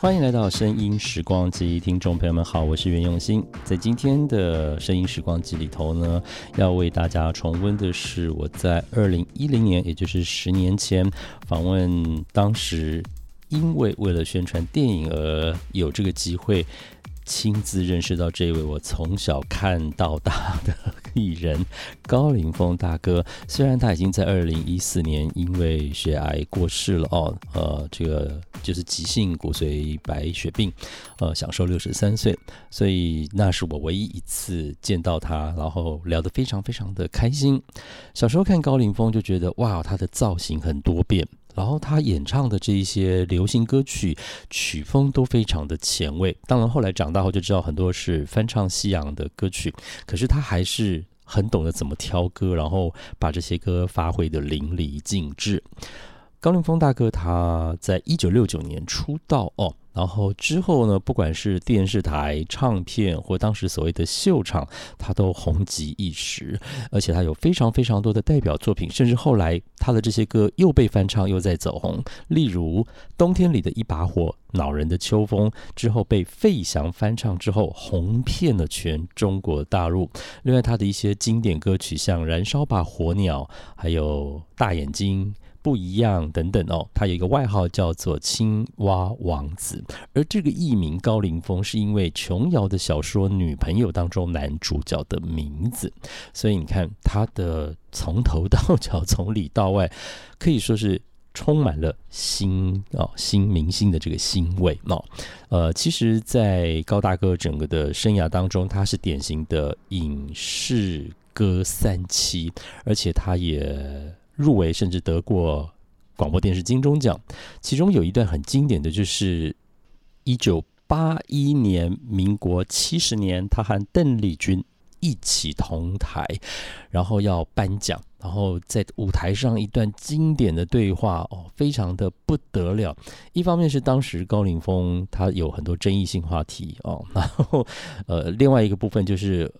欢迎来到声音时光机，听众朋友们好，我是袁永新。在今天的声音时光机里头呢，要为大家重温的是我在二零一零年，也就是十年前访问当时因为为了宣传电影而有这个机会。亲自认识到这位我从小看到大的艺人高凌风大哥，虽然他已经在二零一四年因为血癌过世了哦，呃，这个就是急性骨髓白血病，呃，享受六十三岁，所以那是我唯一一次见到他，然后聊得非常非常的开心。小时候看高凌风就觉得哇，他的造型很多变。然后他演唱的这一些流行歌曲曲风都非常的前卫。当然后来长大后就知道很多是翻唱西洋的歌曲，可是他还是很懂得怎么挑歌，然后把这些歌发挥的淋漓尽致。高凌风大哥他在一九六九年出道哦。然后之后呢，不管是电视台、唱片或当时所谓的秀场，他都红极一时。而且他有非常非常多的代表作品，甚至后来他的这些歌又被翻唱，又在走红。例如《冬天里的一把火》《恼人的秋风》之后被费翔翻唱之后，红遍了全中国大陆。另外他的一些经典歌曲，像《燃烧吧火鸟》，还有《大眼睛》。不一样等等哦，他有一个外号叫做青蛙王子，而这个艺名高凌风是因为琼瑶的小说《女朋友》当中男主角的名字，所以你看他的从头到脚、从里到外，可以说是充满了新哦新明星的这个新味哦。呃，其实，在高大哥整个的生涯当中，他是典型的影视歌三栖，而且他也。入围甚至得过广播电视金钟奖，其中有一段很经典的就是一九八一年，民国七十年，他和邓丽君一起同台，然后要颁奖，然后在舞台上一段经典的对话哦，非常的不得了。一方面是当时高凌风他有很多争议性话题哦，然后呃，另外一个部分就是。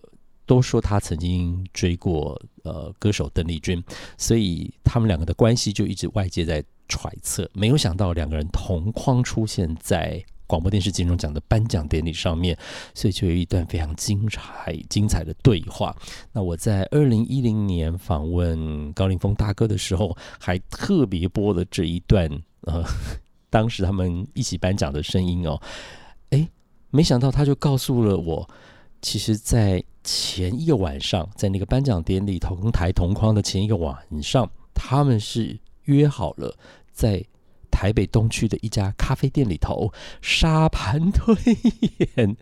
都说他曾经追过呃歌手邓丽君，所以他们两个的关系就一直外界在揣测。没有想到两个人同框出现在广播电视金钟奖的颁奖典礼上面，所以就有一段非常精彩精彩的对话。那我在二零一零年访问高凌风大哥的时候，还特别播了这一段呃 当时他们一起颁奖的声音哦。哎，没想到他就告诉了我，其实，在前一个晚上，在那个颁奖典礼同台同框的前一个晚上，他们是约好了在台北东区的一家咖啡店里头沙盘推演，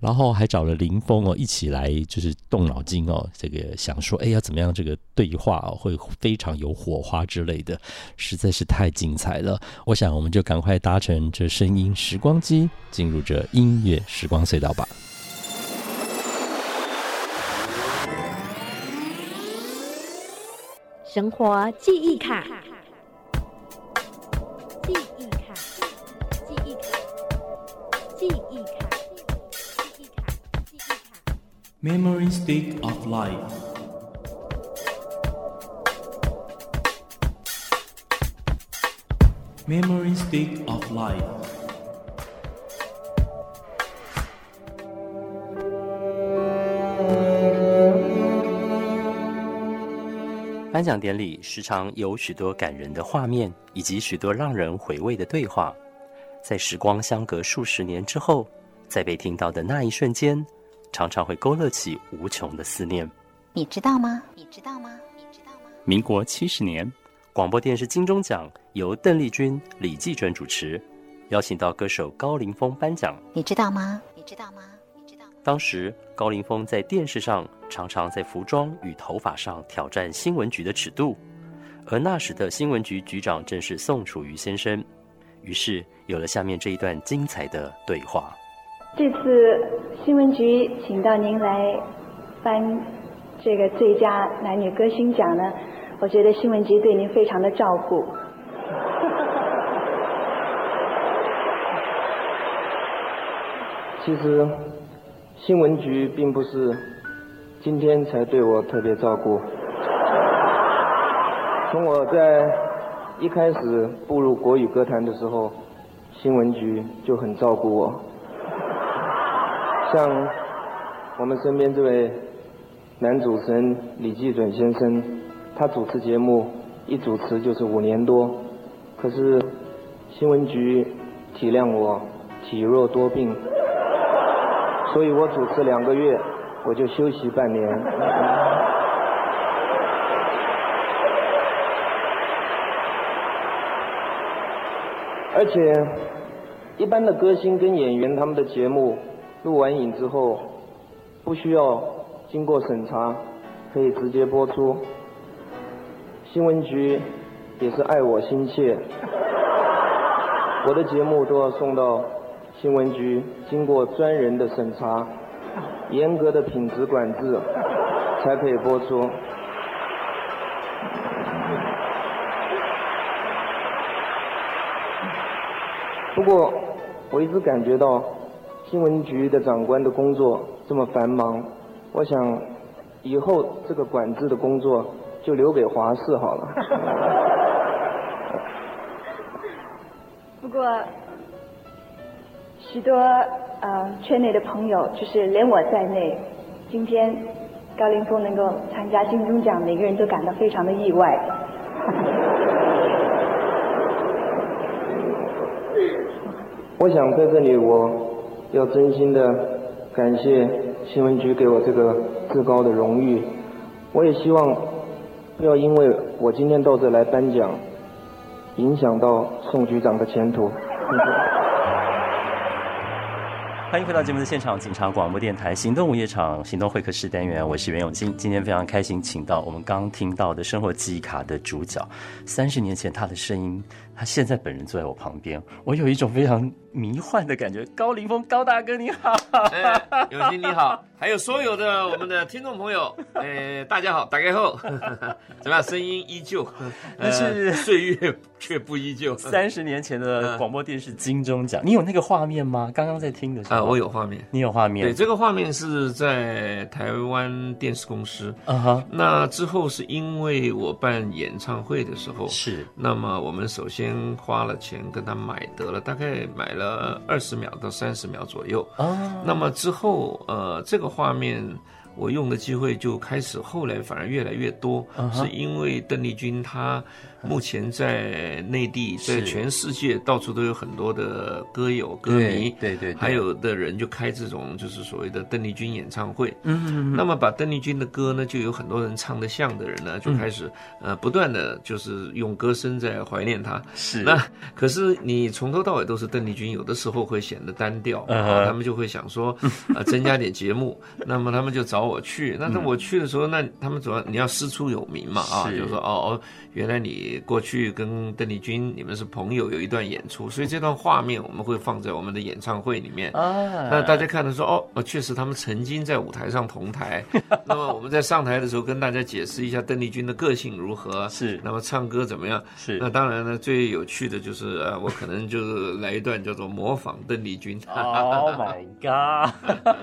然后还找了林峰哦一起来，就是动脑筋哦，这个想说，哎，要怎么样这个对话哦会非常有火花之类的，实在是太精彩了。我想，我们就赶快搭乘这声音时光机，进入这音乐时光隧道吧。生活记忆卡，记忆卡，记忆卡，记忆卡，记忆卡，记忆卡。Memory stick of life. Memory stick of life. 颁奖典礼时常有许多感人的画面，以及许多让人回味的对话。在时光相隔数十年之后，在被听到的那一瞬间，常常会勾勒起无穷的思念。你知道吗？你知道吗？你知道吗？民国七十年，广播电视金钟奖由邓丽君、李济准主持，邀请到歌手高凌风颁奖。你知道吗？你知道吗？当时高凌风在电视上常常在服装与头发上挑战新闻局的尺度，而那时的新闻局局长正是宋楚瑜先生，于是有了下面这一段精彩的对话。这次新闻局请到您来颁这个最佳男女歌星奖呢，我觉得新闻局对您非常的照顾。其实新闻局并不是今天才对我特别照顾，从我在一开始步入国语歌坛的时候，新闻局就很照顾我。像我们身边这位男主持人李济准先生，他主持节目一主持就是五年多，可是新闻局体谅我体弱多病。所以我主持两个月，我就休息半年。而且，一般的歌星跟演员他们的节目录完影之后，不需要经过审查，可以直接播出。新闻局也是爱我心切，我的节目都要送到。新闻局经过专人的审查，严格的品质管制，才可以播出。不过，我一直感觉到新闻局的长官的工作这么繁忙，我想以后这个管制的工作就留给华视好了。不过。许多呃圈内的朋友，就是连我在内，今天高凌风能够参加金钟奖，每个人都感到非常的意外。我想在这里，我要真心的感谢新闻局给我这个至高的荣誉。我也希望不要因为我今天到这来颁奖，影响到宋局长的前途。欢迎回到节目的现场，警察广播电台行动午夜场行动会客室单元，我是袁永金。今天非常开心，请到我们刚听到的生活记忆卡的主角，三十年前他的声音，他现在本人坐在我旁边，我有一种非常迷幻的感觉。高凌风，高大哥你好，永金你好，还有所有的我们的听众朋友，哎，大家好，打开后 怎么样？声音依旧，但是岁月却不依旧。三十年前的广播电视金钟奖，你有那个画面吗？刚刚在听的时候啊。我有画面，你有画面。对，这个画面是在台湾电视公司。啊哈。那之后是因为我办演唱会的时候，是。那么我们首先花了钱跟他买得了，大概买了二十秒到三十秒左右。啊。那么之后，呃，这个画面。我用的机会就开始，后来反而越来越多，是因为邓丽君她目前在内地，在全世界到处都有很多的歌友、歌迷，对对，还有的人就开这种就是所谓的邓丽君演唱会。嗯，那么把邓丽君的歌呢，就有很多人唱得像的人呢，就开始呃不断的就是用歌声在怀念她。是，那可是你从头到尾都是邓丽君，有的时候会显得单调啊，他们就会想说啊 增加点节目，那么他们就找。我去，那那我去的时候，那他们主要你要师出有名嘛啊，就是说哦哦，原来你过去跟邓丽君你们是朋友，有一段演出，所以这段画面我们会放在我们的演唱会里面啊。那大家看的说哦哦，确实他们曾经在舞台上同台。那么我们在上台的时候跟大家解释一下邓丽君的个性如何，是那么唱歌怎么样？是那当然呢，最有趣的就是呃，我可能就是来一段叫做模仿邓丽君。Oh my god！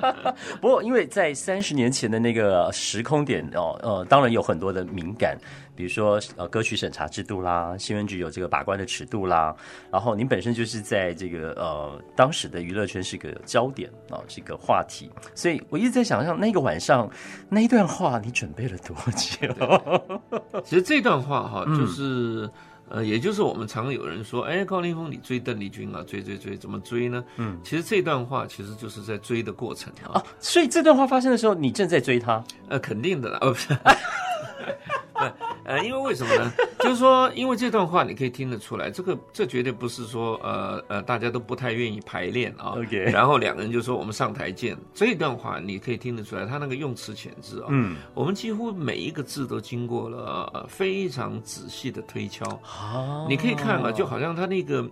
不过因为在三十年。前的那个时空点哦，呃，当然有很多的敏感，比如说呃，歌曲审查制度啦，新闻局有这个把关的尺度啦，然后您本身就是在这个呃当时的娱乐圈是个焦点啊，是一个话题，所以我一直在想象那个晚上那一段话，你准备了多久？其实这段话哈，就是。呃，也就是我们常有人说，哎，高凌风，你追邓丽君啊，追追追，怎么追呢？嗯，其实这段话其实就是在追的过程啊。所以这段话发生的时候，你正在追他？呃，肯定的啦，哦不是。呃，因为为什么呢？就是说，因为这段话你可以听得出来，这个这绝对不是说，呃呃，大家都不太愿意排练啊。OK。然后两个人就说我们上台见。这段话你可以听得出来，他那个用词遣字啊，嗯，我们几乎每一个字都经过了非常仔细的推敲。啊，你可以看啊，就好像他那个，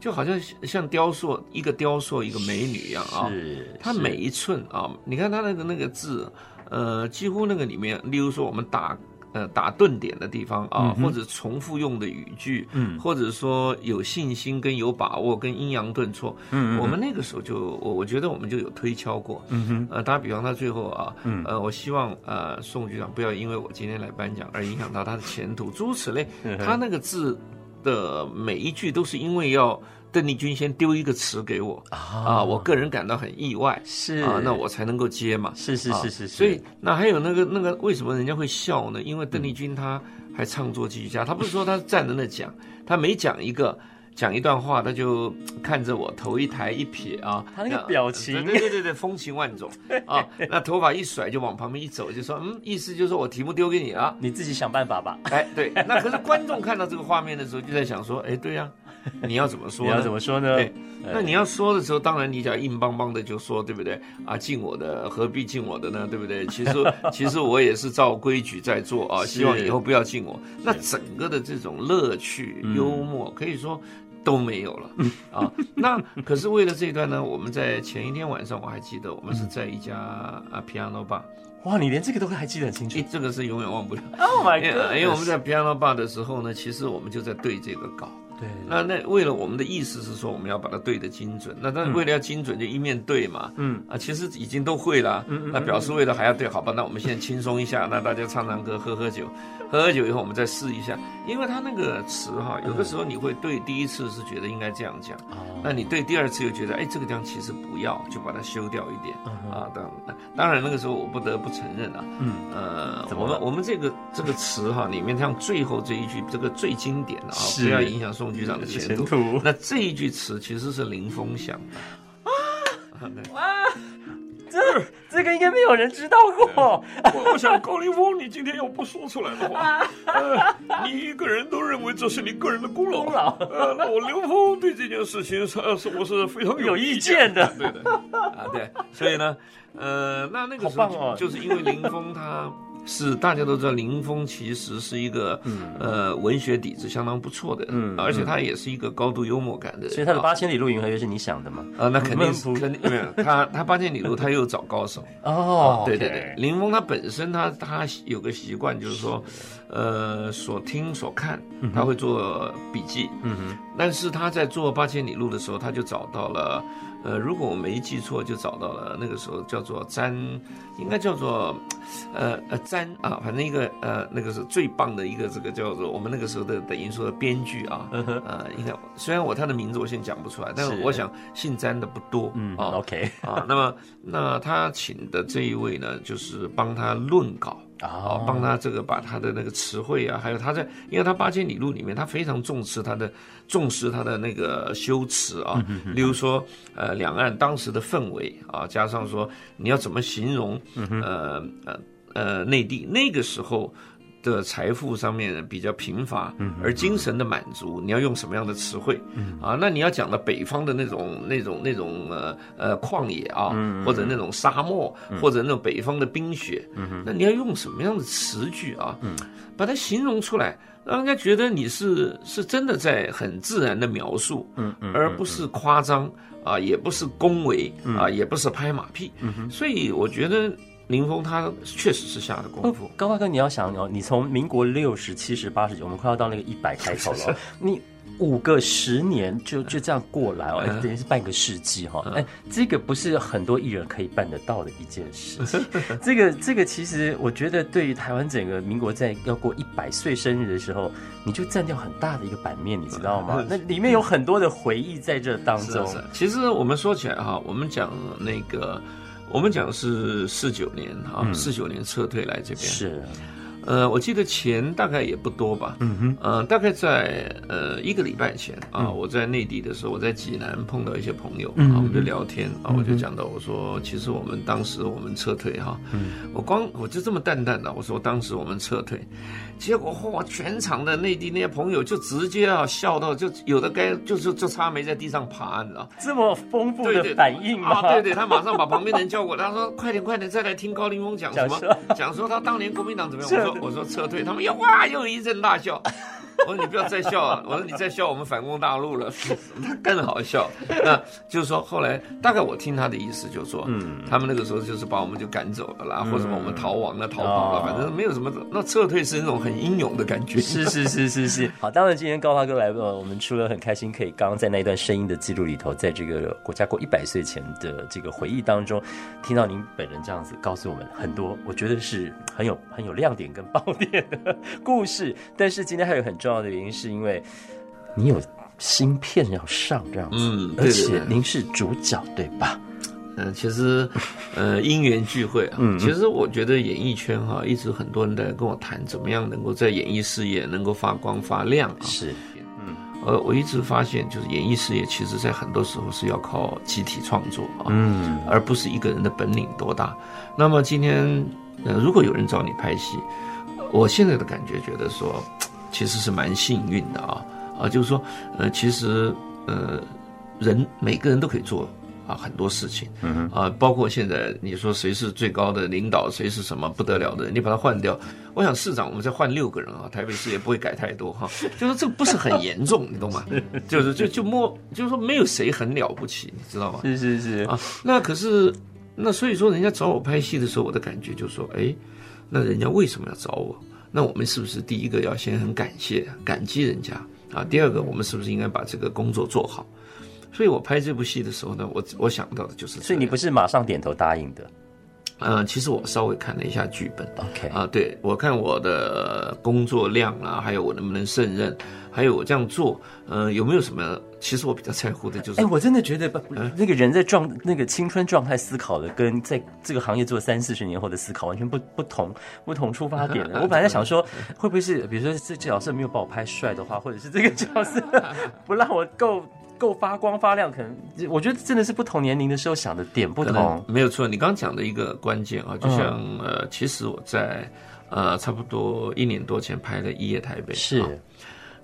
就好像像雕塑一个雕塑一个美女一样啊。是。他每一寸啊，你看他那个那个字。呃，几乎那个里面，例如说我们打呃打顿点的地方啊，或者重复用的语句，嗯。或者说有信心跟有把握跟阴阳顿挫，嗯我们那个时候就我我觉得我们就有推敲过，嗯哼，呃，打比方他最后啊，嗯。呃，我希望呃宋局长不要因为我今天来颁奖而影响到他的前途，诸如此类。他那个字的每一句都是因为要邓丽君先丢一个词给我啊，我个人感到很意外是啊，那我才能够接嘛。是是啊是是是，所以那还有那个那个为什么人家会笑呢？因为邓丽君她还唱作俱佳，她不是说她站在那讲，她每讲一个。讲一段话，她就看着我，头一抬一撇啊，她那个表情对对对对，风情万种 啊。那头发一甩就往旁边一走，就说嗯，意思就是说我题目丢给你了。你自己想办法吧。哎，对，那可是观众看到这个画面的时候，就在想说，哎，对呀、你要怎么说呢？你要怎么说呢？对，那你要说的时候，当然你讲硬邦邦的就说，对不对？啊，敬我的何必敬我的呢？对不对？其实 其实我也是照规矩在做啊，希望以后不要敬我。那整个的这种乐趣、嗯幽默，可以说。都没有了啊！那可是为了这一段呢，我们在前一天晚上我还记得，我们是在一家啊 piano bar，哇，你连这个都还记得很清楚，这个是永远忘不了。，Oh my god！因为我们在 piano bar 的时候呢，其实我们就在对这个稿。对，那那为了我们的意思是说，我们要把它对的精准。那但为了要精准，就一面对嘛。嗯啊，其实已经都会了。嗯嗯那表示为了还要对，好吧？那我们现在轻松一下，那大家唱唱歌，喝喝酒，喝喝酒以后我们再试一下。因为他那个词哈，有的时候你会对第一次是觉得应该这样讲，哦。那你对第二次又觉得，哎，这个地方其实不要，就把它修掉一点。嗯啊。当当然那个时候我不得不承认啊，嗯。呃，我们我们这个这个词哈，里面像最后这一句，这个最经典的啊，不要影响宋局长的前途。那这一句词其实是林峰想的。啊，对这这个应该没有人知道过。我我想高凌风，你今天要不说出来的话，呃，你一个人都认为这是你个人的功劳。功劳呃，那我刘峰对这件事情是呃是我是非常有意意见的对的啊，对，所以呢，呃，那那个时候就是因为林峰他。是大家都知道，林峰其实是一个、呃文学底子相当不错的，嗯而且他也是一个高度幽默感的人，所以他的啊八千里路云和月是你想的吗？啊，那 肯定是肯定没有他他八千里路他又找高手，哦对对对，林峰他本身他他有个习惯，就是说，呃，所听所看，他会做笔记。嗯哼，但是他在做八千里路的时候，他就找到了，呃，如果我没记错，就找到了那个时候叫做詹，应该叫做，呃呃詹啊，反正一个呃那个是最棒的一个这个叫做我们那个时候的等于说的编剧啊，呃，应该虽然我他的名字我现在讲不出来，但是是我想姓詹的不多，嗯啊，OK，啊，那么那他请的这一位呢，就是帮他论稿。啊哦，帮他这个把他的那个词汇啊，还有他在，因为他八千里路里面，他非常重视他的重视他的那个修辞啊，例如说呃两岸当时的氛围啊，加上说你要怎么形容呃呃呃内地那个时候。的财富上面比较贫乏，而精神的满足，你要用什么样的词汇？啊，那你要讲的北方的那种、那种、那种呃呃旷野啊，或者那种沙漠，或者那种北方的冰雪，那你要用什么样的词句啊？把它形容出来，让人家觉得你是是真的在很自然的描述，而不是夸张啊，也不是恭维啊，也不是拍马屁。所以我觉得林峰他确实是下的功夫。高大哥，你要想哦，你从民国六十、七十、八十九，我们快要到那个一百开头了哦，你。五个十年就就这样过来哦，哎等于是半个世纪哈、哎，这个不是很多艺人可以办得到的一件事情。这个这个其实我觉得对于台湾整个民国在要过一百岁生日的时候，你就占掉很大的一个版面，你知道吗？那里面有很多的回忆在这当中。是啊是啊其实我们说起来哈，我们讲那个，我们讲是四九年啊，四九年撤退来这边。是，呃，我记得钱大概也不多吧，嗯哼，呃，大概在呃一个礼拜前啊，我在内地的时候，我在济南碰到一些朋友啊，嗯我们就聊天啊，我就讲到我说，其实我们当时我们撤退哈，我光我就这么淡淡的我说当时我们撤退，结果嚯，全场的内地那些朋友就直接啊笑到就有的该就是就差没在地上爬，你知道。这么丰富的反应？啊，对对，他马上把旁边的人叫过来，他说：“快点快点，再来听高凌风讲什么？讲说他当年国民党怎么样？”我说：“我说撤退。”他们又哇又一阵大笑。我说你不要再笑啊！我说你再笑，我们反攻大陆了，他更好笑。那就是说，后来大概我听他的意思，就是说，嗯，他们那个时候就是把我们就赶走了啦，或者我们逃亡了、逃跑了，反正没有什么。那撤退是那种很英勇的感觉。是是是是是。好，当然今天高华哥来了，我们除了很开心，可以刚刚在那一段声音的记录里头，在这个国家过一百岁前的这个回忆当中，听到您本人这样子告诉我们很多，我觉得是很有很有亮点跟爆点的故事。但是今天还有很重要的原因，是因为你有芯片要上这样子，嗯，而且您是主角对吧？嗯，其实，呃，因缘聚会啊，其实我觉得演艺圈哈，一直很多人在跟我谈怎么样能够在演艺事业能够发光发亮啊。是，嗯，呃，我一直发现，就是演艺事业其实在很多时候是要靠集体创作啊，嗯，而不是一个人的本领多大。那么今天，呃，如果有人找你拍戏，我现在的感觉觉得说，其实是蛮幸运的啊，啊，就是说，呃，其实，呃，人每个人都可以做。啊，很多事情，嗯啊，包括现在你说谁是最高的领导，谁是什么不得了的人，你把他换掉，我想市长我们再换六个人啊，台北市也不会改太多哈，就是这个不是很严重，你懂吗？就是就就摸，就是说没有谁很了不起，你知道吗？是是是啊，那可是那所以说人家找我拍戏的时候，我的感觉就是说，哎，那人家为什么要找我？那我们是不是第一个要先很感谢、感激人家啊？第二个，我们是不是应该把这个工作做好？所以我拍这部戏的时候呢，我我想到的就是，所以你不是马上点头答应的，嗯，其实我稍微看了一下剧本，OK 啊，对我看我的工作量啊，还有我能不能胜任，还有我这样做，嗯，有没有什么？其实我比较在乎的就是，哎，我真的觉得不，那个人在状那个青春状态思考的，跟在这个行业做三四十年后的思考完全不不同，不同出发点的。我本来在想说，会不会是比如说这角色没有把我拍帅的话，或者是这个角色 不让我够。够发光发亮，可能我觉得真的是不同年龄的时候想的点不同。没有错，你刚讲的一个关键啊，就像呃，其实我在呃差不多一年多前拍的《一夜台北》是，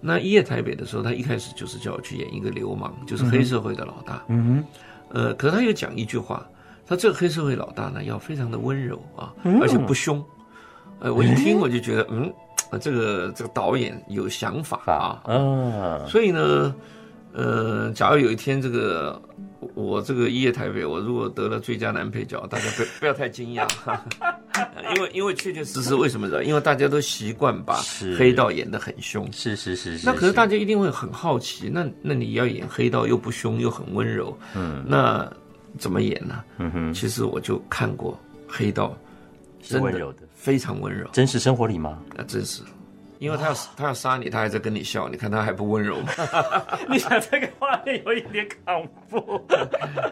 那《一夜台北》的时候，他一开始就是叫我去演一个流氓，就是黑社会的老大。嗯哼，呃，可是他又讲一句话，他这个黑社会老大呢，要非常的温柔啊，而且不凶。呃，我一听我就觉得，嗯，这个这个导演有想法啊，啊，所以呢。呃，假如有一天这个我这个《一夜台北》，我如果得了最佳男配角，大家不不要太惊讶，因为因为确确实实为什么呢？因为大家都习惯把黑道演得很凶，是是是是。那可是大家一定会很好奇，那那你要演黑道又不凶又很温柔，嗯，那怎么演呢？嗯哼，其实我就看过黑道，是温柔的，非常温柔，真实生活里吗？啊真实。因为他要他要杀你，他还在跟你笑，你看他还不温柔吗？你想这个画面有一点恐怖。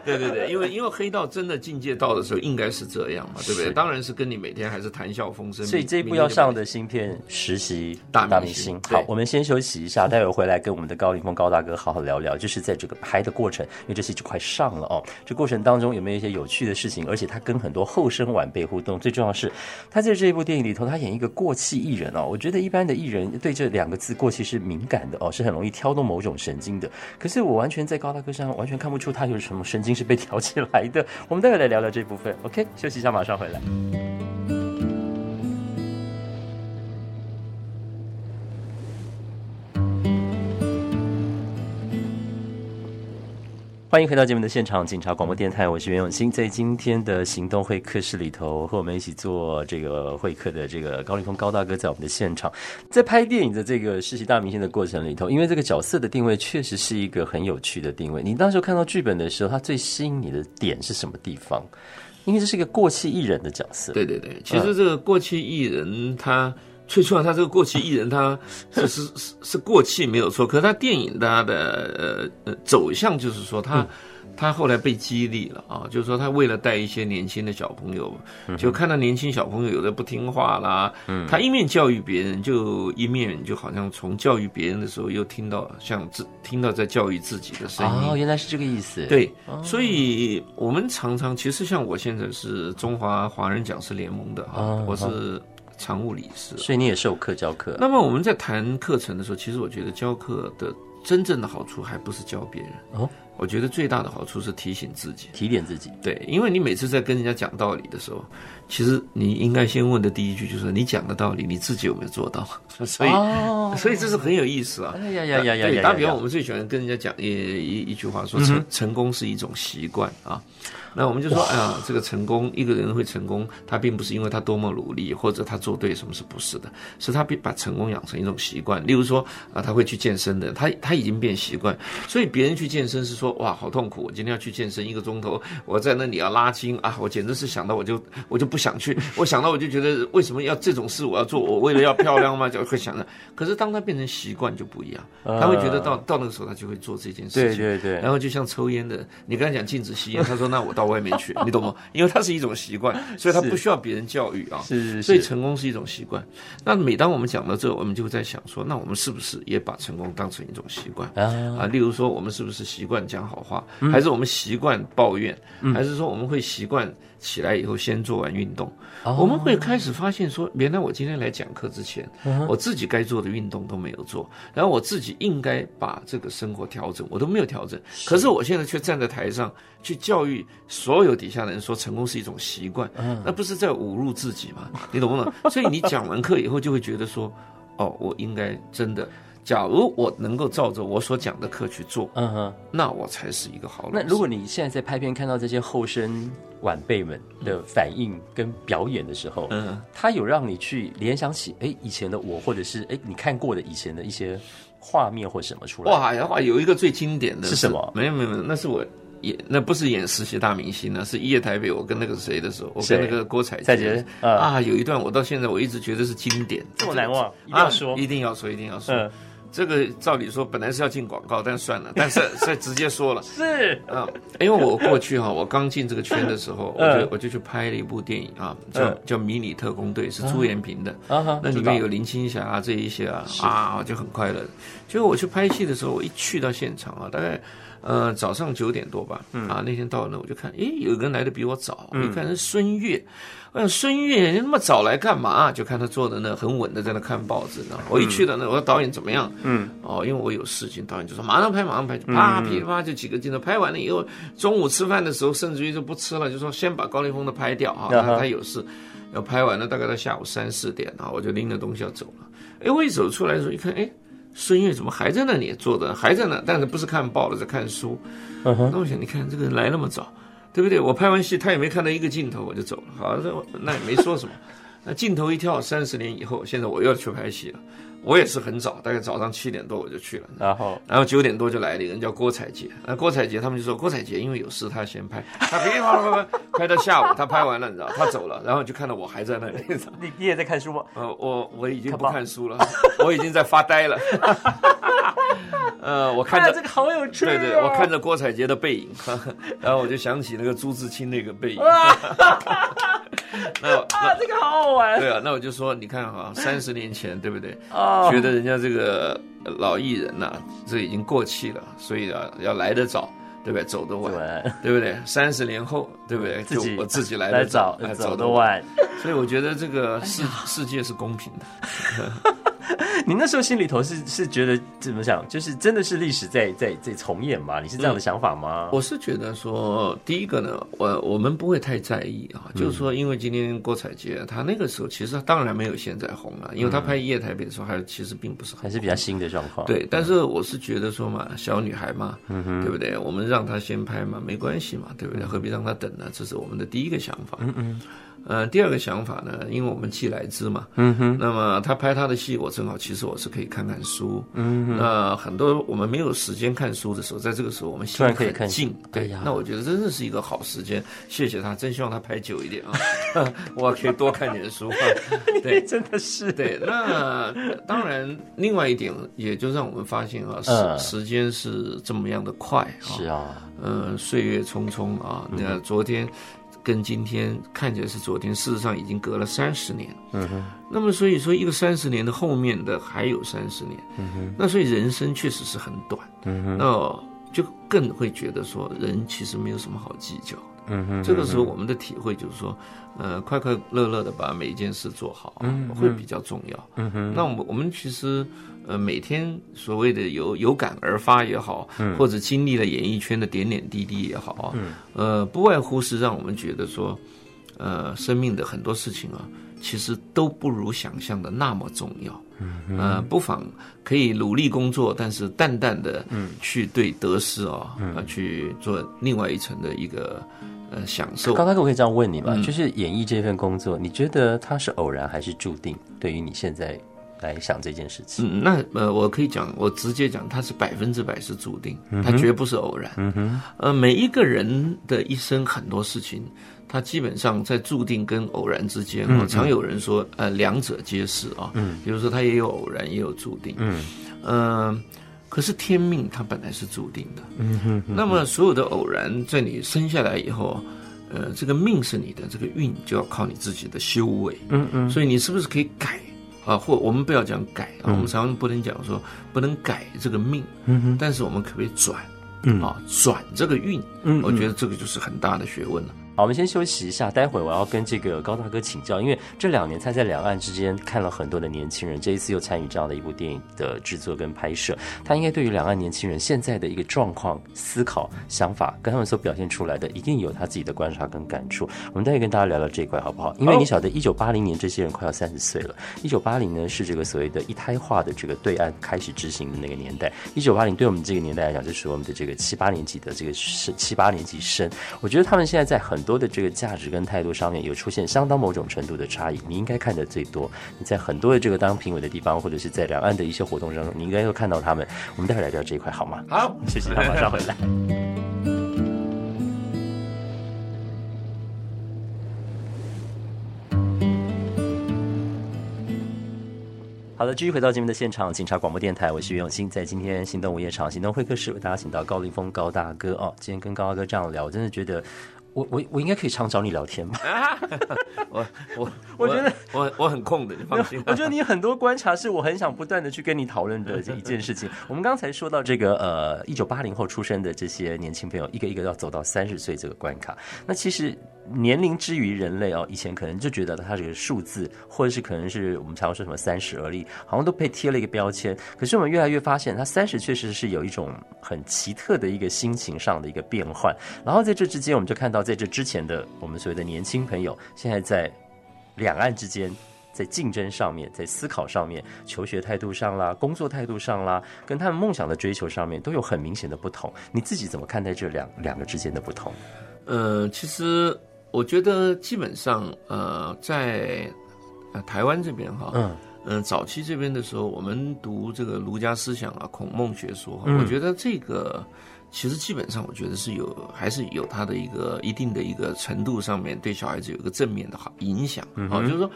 对对对，因为因为黑道真的境界到的时候应该是这样嘛，对不对？当然是跟你每天还是谈笑风生。所以这一部要上的新片实习大明星，好，我们先休息一下，待会儿回来跟我们的高凌风高大哥好好聊聊，就是在这个拍的过程，因为这戏就快上了哦，这过程当中有没有一些有趣的事情？而且他跟很多后生晚辈互动，最重要是他在这一部电影里头，他演一个过气艺人哦，我觉得一般的。艺人对这两个字过期是敏感的哦，是很容易挑动某种神经的。可是我完全在高大哥身上完全看不出他有什么神经是被挑起来的。我们待会来聊聊这部分。OK，休息一下，马上回来。欢迎回到节目的现场，警察广播电台，我是袁永新。在今天的行动会客室里头，和我们一起做这个会客的这个高凌风高大哥在我们的现场，在拍电影的这个实习大明星的过程里头，因为这个角色的定位确实是一个很有趣的定位。你当时看到剧本的时候，他最吸引你的点是什么地方？因为这是一个过气艺人的角色。对对对，其实这个过气艺人他。最重要，他这个过气艺人，他是是是是过气没有错，可是他电影他的呃呃走向就是说他他后来被激励了啊，就是说他为了带一些年轻的小朋友，就看到年轻小朋友有的不听话啦，他一面教育别人，就一面就好像从教育别人的时候又听到像自听到在教育自己的声音。哦，原来是这个意思。对，所以我们常常其实像我现在是中华华人讲师联盟的啊，我是。常务理事，所以你也授课教课。那么我们在谈课程的时候，其实我觉得教课的真正的好处还不是教别人哦，我觉得最大的好处是提醒自己，提点自己。对，因为你每次在跟人家讲道理的时候，其实你应该先问的第一句就是你讲的道理你自己有没有做到？所以，哦所以这是很有意思啊。哎呀呀呀呀对，打比方，我们最喜欢跟人家讲一一一句话，说嗯成成功是一种习惯啊。那我们就说，哎呀，这个成功，一个人会成功，他并不是因为他多么努力，或者他做对什么，是不是的？是他把成功养成一种习惯。例如说，啊，他会去健身的，他他已经变习惯，所以别人去健身是说，哇，好痛苦，我今天要去健身一个钟头，我在那里要拉筋啊，我简直是想到我就我就不想去，我想到我就觉得为什么要这种事我要做？我为了要漂亮吗？就会想着。可是当他变成习惯就不一样，他会觉得到到那个时候他就会做这件事情。对对对然后就像抽烟的，你刚才讲禁止吸烟，他说那我到外面去，你懂吗？因为他是一种习惯，所以他不需要别人教育啊。是是所以成功是一种习惯。那每当我们讲到这，我们就会在想说，那我们是不是也把成功当成一种习惯啊啊？例如说，我们是不是习惯讲好话，还是我们习惯抱怨，还是说我们会习惯起来以后先做完运动？我们会开始发现说，原来我今天来讲课之前，我自己该做的运动都没有做，然后我自己应该把这个生活调整，我都没有调整。可是我现在却站在台上去教育所有底下的人说，成功是一种习惯，那不是在侮辱自己吗？你懂不懂？所以你讲完课以后就会觉得说，哦，我应该真的。假如我能够照着我所讲的课去做，嗯哼。那我才是一个好老师。那如果你现在在拍片看到这些后生晚辈们的反应跟表演的时候，嗯他有让你去联想起哎以前的我，或者是哎你看过的以前的一些画面或什么出来？哇然后，有一个最经典的是什么没有没有没有，那是我演，那不是演实习大明星呢，是一夜台北，我跟那个谁的时候，我跟那个郭采采洁啊啊，有一段我到现在我一直觉得是经典，这么难忘，一定要说啊，。一定要说，一定要说。嗯，这个照理说本来是要进广告，但算了，但是是直接说了。是。啊，因为我过去哈，我刚进这个圈的时候，我嗯就我就去拍了一部电影啊，叫嗯。叫《迷你特工队》，是朱延平的。那里面有林青霞啊这一些啊啊，我就很快乐。结果我去拍戏的时候，我一去到现场啊，大概呃早上九点多吧，嗯。啊那天到了那我就看，诶，有个人来的比我早，我一看是孙越，我想孙越你那么早来干嘛？就看他坐的那很稳的在那看报纸呢。我一去到那，我说导演怎么样？嗯，哦，因为我有事情，导演就说马上拍，马上拍，就啪噼里啪就几个镜头拍完了以后，中午吃饭的时候甚至于就不吃了，就说先把高凌风的拍掉啊，他他有事。要拍完了，大概到下午三四点啊，我就拎着东西要走了。哎，我一走出来的时候，一看，哎，孙越怎么还在那里坐着？还在那，但是不是看报了，在看书。那我想，你看这个人来那么早，对不对？我拍完戏，他也没看到一个镜头，我就走了。好，这那也没说什么。那镜头一跳，三十年以后，现在我又要去拍戏了。我也是很早，大概早上七点多我就去了。然后然后九点多就来了一个人叫郭采洁，那郭采洁他们就说郭采洁因为有事他先拍，他噼里啪啦啪拍到下午，他拍完了你知道，他走了，然后就看到我还在那里，你你你也在看书吗？呃，我我已经不看书了，我已经在发呆了。呃，我看着哎这个好有趣、哦。对对，我看着郭采洁的背影，然后我就想起那个朱自清那个背影。那啊，这个好好玩。对啊，那我就说，你看哈，三十年前对不对？哦觉得人家这个老艺人呐、这已经过气了，所以啊，要来得早，对不对？走得晚，对对不对？三十年后，对不对？自己我自己来来得早走得得。晚。所以我觉得这个世世界是公平的。你那时候心里头是是觉得怎么想？就是真的是历史在在在重演吗？你是这样的想法吗？我是觉得说，第一个呢，我我们不会太在意啊，嗯就是说，因为今天郭采洁她那个时候其实她当然没有现在红了，因为她拍《一夜台北》的时候还其实并不是还是比较新的状况。对，但是我是觉得说嘛，小女孩嘛，对不对？我们让她先拍嘛，没关系嘛，对不对？何必让她等呢？这是我们的第一个想法。嗯嗯。呃，第二个想法呢，因为我们既来之嘛，嗯哼，那么他拍他的戏，我正好其实我是可以看看书，嗯哼，那很多我们没有时间看书的时候，在这个时候我们心突然可以看很静，对哎呀，那我觉得真的是一个好时间，谢谢他，真希望他拍久一点啊，我可以多看点书，对，真的是。对，那当然，另外一点也就让我们发现啊，时、嗯时间是这么样的快啊，是啊，呃，岁月匆匆啊，那、昨天跟今天看起来是昨天，事实上已经隔了三十年。嗯哼，那么所以说，一个三十年的后面的还有三十年，嗯哼，那所以人生确实是很短，嗯哼，那就更会觉得说，人其实没有什么好计较。嗯哼，这个时候我们的体会就是说，呃，快快乐乐的把每一件事做好，会比较重要。嗯哼，那我们我们其实呃每天所谓的有有感而发也好，或者经历了演艺圈的点点滴滴也好啊，呃，不外乎是让我们觉得说，呃，生命的很多事情啊，其实都不如想象的那么重要。嗯，呃，不妨可以努力工作，但是淡淡的，嗯，去对得失啊，啊，去做另外一层的一个呃享受。高大哥，我可以这样问你吗？就是演艺这份工作，你觉得它是偶然还是注定？对于你现在来想这件事情，嗯，那呃，我可以讲，我直接讲，它是百分之百是注定，它绝不是偶然。嗯哼，呃，每一个人的一生很多事情。它基本上在注定跟偶然之间，哦，常有人说，呃，两者皆是啊。嗯，比如说它也有偶然，也有注定。嗯，呃，可是天命它本来是注定的。嗯哼。那么所有的偶然，在你生下来以后，呃，这个命是你的，这个运就要靠你自己的修为。嗯嗯。所以你是不是可以改啊？或我们不要讲改啊，我们常常不能讲说不能改这个命。嗯哼。但是我们可不可以转？嗯啊，转这个运。嗯。我觉得这个就是很大的学问了。好，我们先休息一下，待会我要跟这个高大哥请教，因为这两年他在两岸之间看了很多的年轻人，这一次又参与这样的一部电影的制作跟拍摄，他应该对于两岸年轻人现在的一个状况、思考、想法，跟他们所表现出来的，一定有他自己的观察跟感触。我们待会跟大家聊聊这一块好不好？因为你晓得，一九八零年这些人快要三十岁了，一九八零呢是这个所谓的一胎化的这个对岸开始执行的那个年代，一九八零对我们这个年代来讲，就是我们的这个七八年级的这个生七八年级生，我觉得他们现在在很多的这个价值跟态度上面有出现相当某种程度的差异，你应该看的最多。你在很多的这个当评委的地方，或者是在两岸的一些活动当中，你应该会看到他们。我们待会来聊这一块好吗？好，谢谢，他马上回来。好的，继续回到节目的现场，警察广播电台，我是袁永新，在今天行动午夜场行动会客室为大家请到高凌风高大哥哦。今天跟高大哥这样聊，我真的觉得。我我我应该可以常找你聊天吗？我我我觉得我我很空的，你放心。我觉得你很多观察是我很想不断的去跟你讨论的这一件事情。我们刚才说到这个呃，一九八零后出生的这些年轻朋友，一个一个要走到三十岁这个关卡。那其实年龄之于人类哦，以前可能就觉得它是个数字，或者是可能是我们常说什么三十而立，好像都被贴了一个标签。可是我们越来越发现，他三十确实是有一种很奇特的一个心情上的一个变换。然后在这之间，我们就看到。在这之前的我们所谓的年轻朋友，现在在两岸之间，在竞争上面，在思考上面，求学态度上啦，工作态度上啦，跟他们梦想的追求上面，都有很明显的不同。你自己怎么看待这两两个之间的不同？呃，其实我觉得基本上，呃，在呃台湾这边哈，嗯嗯，早期这边的时候，我们读这个儒家思想啊，孔孟学说，我觉得这个。其实基本上，我觉得是有，还是有它的一个一定的一个程度上面对小孩子有一个正面的好影响啊。就是说，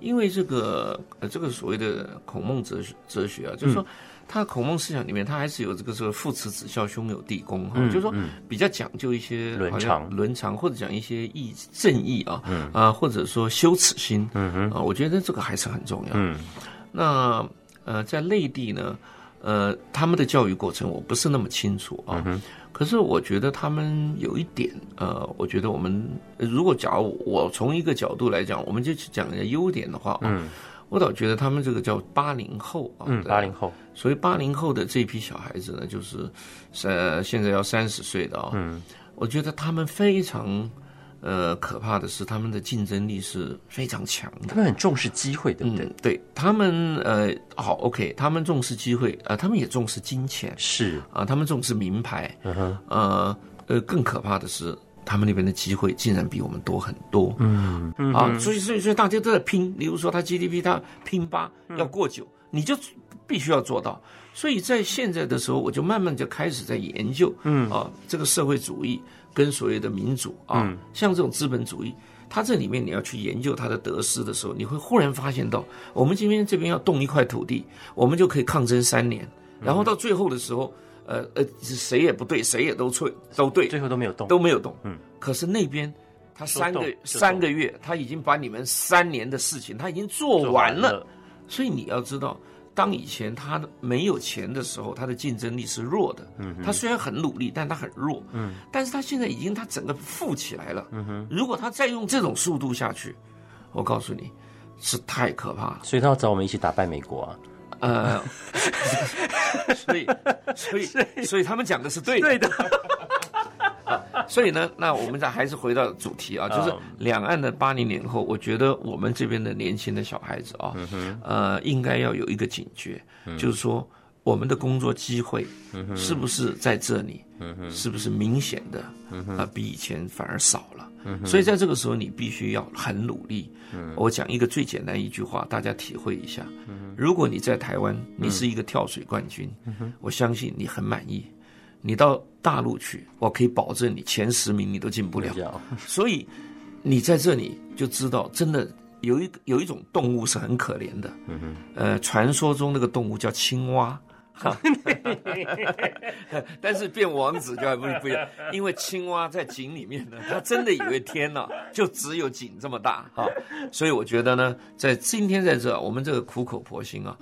因为这个呃，这个所谓的孔孟哲学哲学啊，就是说，他孔孟思想里面，他还是有这个说父慈子孝兄友弟恭哈，就是说比较讲究一些伦常伦常，或者讲一些义正义啊，啊，或者说羞耻心嗯啊，我觉得这个还是很重要。嗯，那呃，在内地呢。呃，他们的教育过程我不是那么清楚啊，可是我觉得他们有一点，呃，我觉得我们如果假如我从一个角度来讲，我们就去讲一下优点的话，嗯，我倒觉得他们这个叫八零后啊，嗯，八零后，所以八零后的这批小孩子呢，就是呃现在要三十岁的啊，嗯，我觉得他们非常。呃，可怕的是，他们的竞争力是非常强的。他们很重视机会，对不对？对他们，呃，好，OK，他们重视机会，呃，他们也重视金钱，是啊，他们重视名牌，呃，呃，更可怕的是，他们那边的机会竟然比我们多很多。嗯，啊，所以，所以，所以大家都在拼。比如说，他 GDP，他拼八要过九，你就必须要做到。所以在现在的时候，我就慢慢就开始在研究，嗯，啊，这个社会主义。跟所谓的民主啊，像这种资本主义，它这里面你要去研究它的得失的时候，你会忽然发现到，我们今天这边要动一块土地，我们就可以抗争三年，然后到最后的时候，呃呃，谁也不对，谁也都错，都对，最后都没有动，都没有动。嗯，可是那边他三个三个月，他已经把你们三年的事情他已经做完了，所以你要知道。当以前他没有钱的时候，他的竞争力是弱的。嗯，他虽然很努力，但他很弱。嗯，但是他现在已经他整个富起来了。嗯哼，如果他再用这种速度下去，我告诉你，是太可怕了。所以他要找我们一起打败美国啊。呃，所以，所以，所以他们讲的是对的。对的。所以呢，那我们再还是回到主题啊，就是两岸的八零年后，我觉得我们这边的年轻的小孩子啊，呃，应该要有一个警觉，就是说我们的工作机会是不是在这里，是不是明显的啊比以前反而少了？所以在这个时候，你必须要很努力。我讲一个最简单一句话，大家体会一下：如果你在台湾，你是一个跳水冠军，我相信你很满意。你到大陆去，我可以保证你前十名你都进不了。所以你在这里就知道，真的有一有一种动物是很可怜的。呃，传说中那个动物叫青蛙。但是变王子就还不不一样，因为青蛙在井里面呢，它真的以为天呐就只有井这么大哈，所以我觉得呢，在今天在这，我们这个苦口婆心啊，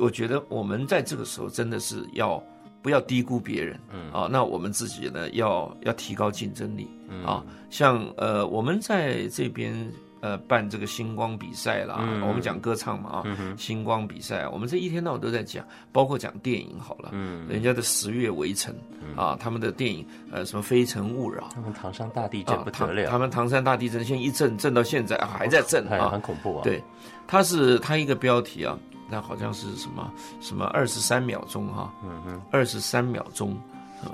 我觉得我们在这个时候真的是要不要低估别人，嗯。啊，那我们自己呢要要提高竞争力，啊，像呃我们在这边。呃，办这个星光比赛啦，我们讲歌唱嘛啊，星光比赛，我们这一天到晚都在讲，包括讲电影好了，嗯。人家的十月围城啊，他们的电影呃什么非诚勿扰，他们唐山大地震不得了，他们唐山大地震现在一震震到现在还在震啊，很恐怖啊。对，它是它一个标题啊，那好像是什么什么二十三秒钟哈，二十三秒钟。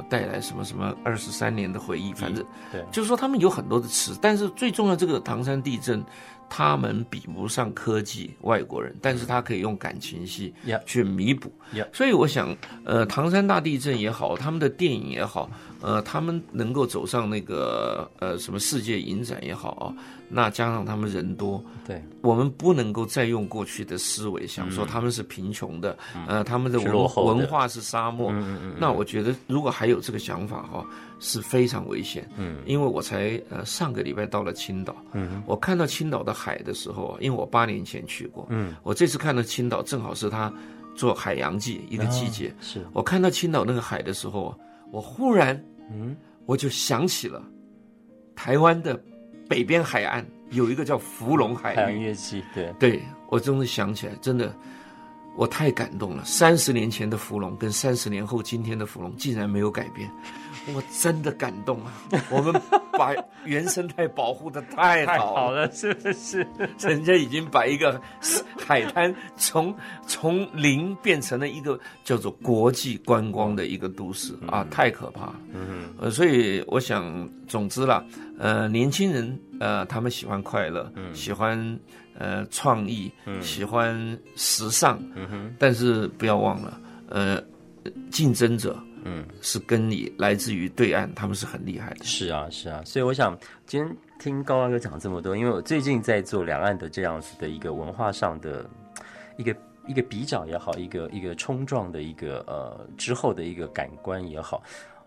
带来什么什么二十三年的回忆，反正，对，就是说他们有很多的词，但是最重要这个唐山地震，他们比不上科技外国人，但是他可以用感情戏去弥补，所以我想，呃，唐山大地震也好，他们的电影也好，呃，他们能够走上那个呃什么世界影展也好啊。那加上他们人多，对，我们不能够再用过去的思维想说他们是贫穷的，呃，他们的文文化是沙漠。那我觉得如果还有这个想法哈，是非常危险。嗯，因为我才呃上个礼拜到了青岛，嗯，我看到青岛的海的时候，因为我八年前去过，嗯，我这次看到青岛正好是他做海洋季一个季节，是我看到青岛那个海的时候，我忽然，嗯，我就想起了台湾的。北边海岸有一个叫芙蓉海岸乐器，对对，我真的想起来，真的，我太感动了。三十年前的芙蓉跟三十年后今天的芙蓉竟然没有改变。我真的感动啊！我们把原生态保护的太好了，是不是？人家已经把一个海滩从从零变成了一个叫做国际观光的一个都市啊，太可怕了。嗯呃，所以我想，总之啦，呃，年轻人呃，他们喜欢快乐，喜欢呃创意，喜欢时尚，嗯，但是不要忘了，呃，竞争者。嗯，是跟你来自于对岸，他们是很厉害的。是啊，是啊，所以我想今天听高大哥讲这么多，因为我最近在做两岸的这样子的一个文化上的一个一个比较也好，一个一个冲撞的一个呃之后的一个感官也好，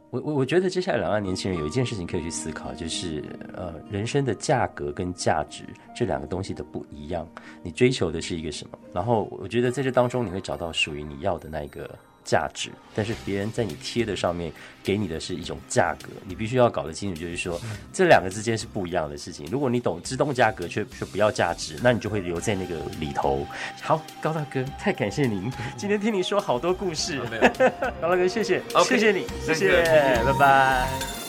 我我我觉得接下来两岸年轻人有一件事情可以去思考，就是呃人生的价格跟价值这两个东西的不一样，你追求的是一个什么？然后我觉得在这当中你会找到属于你要的那一个。价值，但是别人在你贴的上面给你的是一种价格，你必须要搞得清楚，就是说这两个之间是不一样的事情。如果你懂自动价格却却不要价值，那你就会留在那个里头。好，高大哥，太感谢您，今天听你说好多故事，高大哥，谢谢，谢谢你，谢谢，拜拜。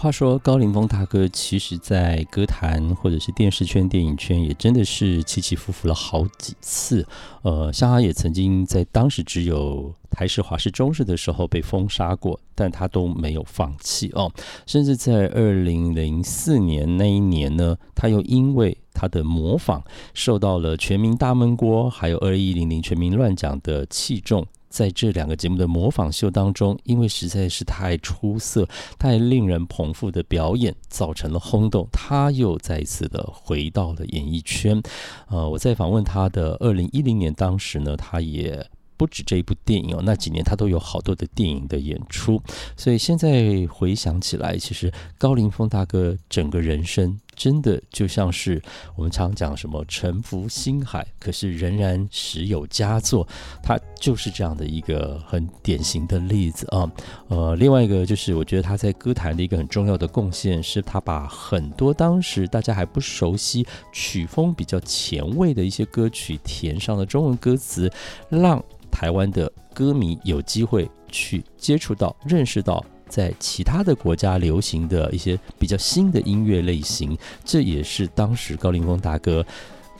话说高凌风大哥，其实，在歌坛或者是电视圈、电影圈，也真的是起起伏伏了好几次。呃，像他也曾经在当时只有台视、华视、中视的时候被封杀过，但他都没有放弃哦。甚至在二零零四年那一年呢，他又因为他的模仿，受到了《全民大闷锅》还有二一零零全民乱讲的器重。在这两个节目的模仿秀当中，因为实在是太出色、太令人捧腹的表演，造成了轰动。他又再一次的回到了演艺圈。呃，我在访问他的二零一零年，当时呢，他也不止这一部电影哦，那几年他都有好多的电影的演出。所以现在回想起来，其实高凌风大哥整个人生。真的就像是我们常讲什么沉浮星海，可是仍然时有佳作，他就是这样的一个很典型的例子啊。呃，另外一个就是我觉得他在歌坛的一个很重要的贡献，是他把很多当时大家还不熟悉、曲风比较前卫的一些歌曲填上了中文歌词，让台湾的歌迷有机会去接触到、认识到。在其他的国家流行的一些比较新的音乐类型，这也是当时高凌风大哥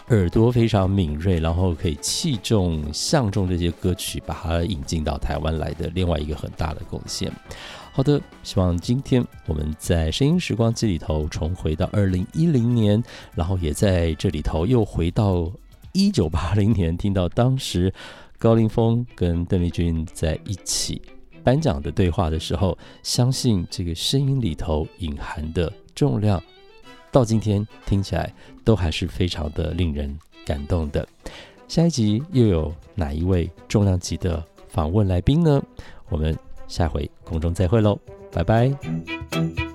耳朵非常敏锐，然后可以器重相中这些歌曲，把它引进到台湾来的另外一个很大的贡献。好的，希望今天我们在声音时光机里头重回到二零一零年，然后也在这里头又回到一九八零年，听到当时高凌风跟邓丽君在一起。颁奖的对话的时候，相信这个声音里头隐含的重量，到今天听起来都还是非常的令人感动的。下一集又有哪一位重量级的访问来宾呢？我们下回空中再会喽，拜拜。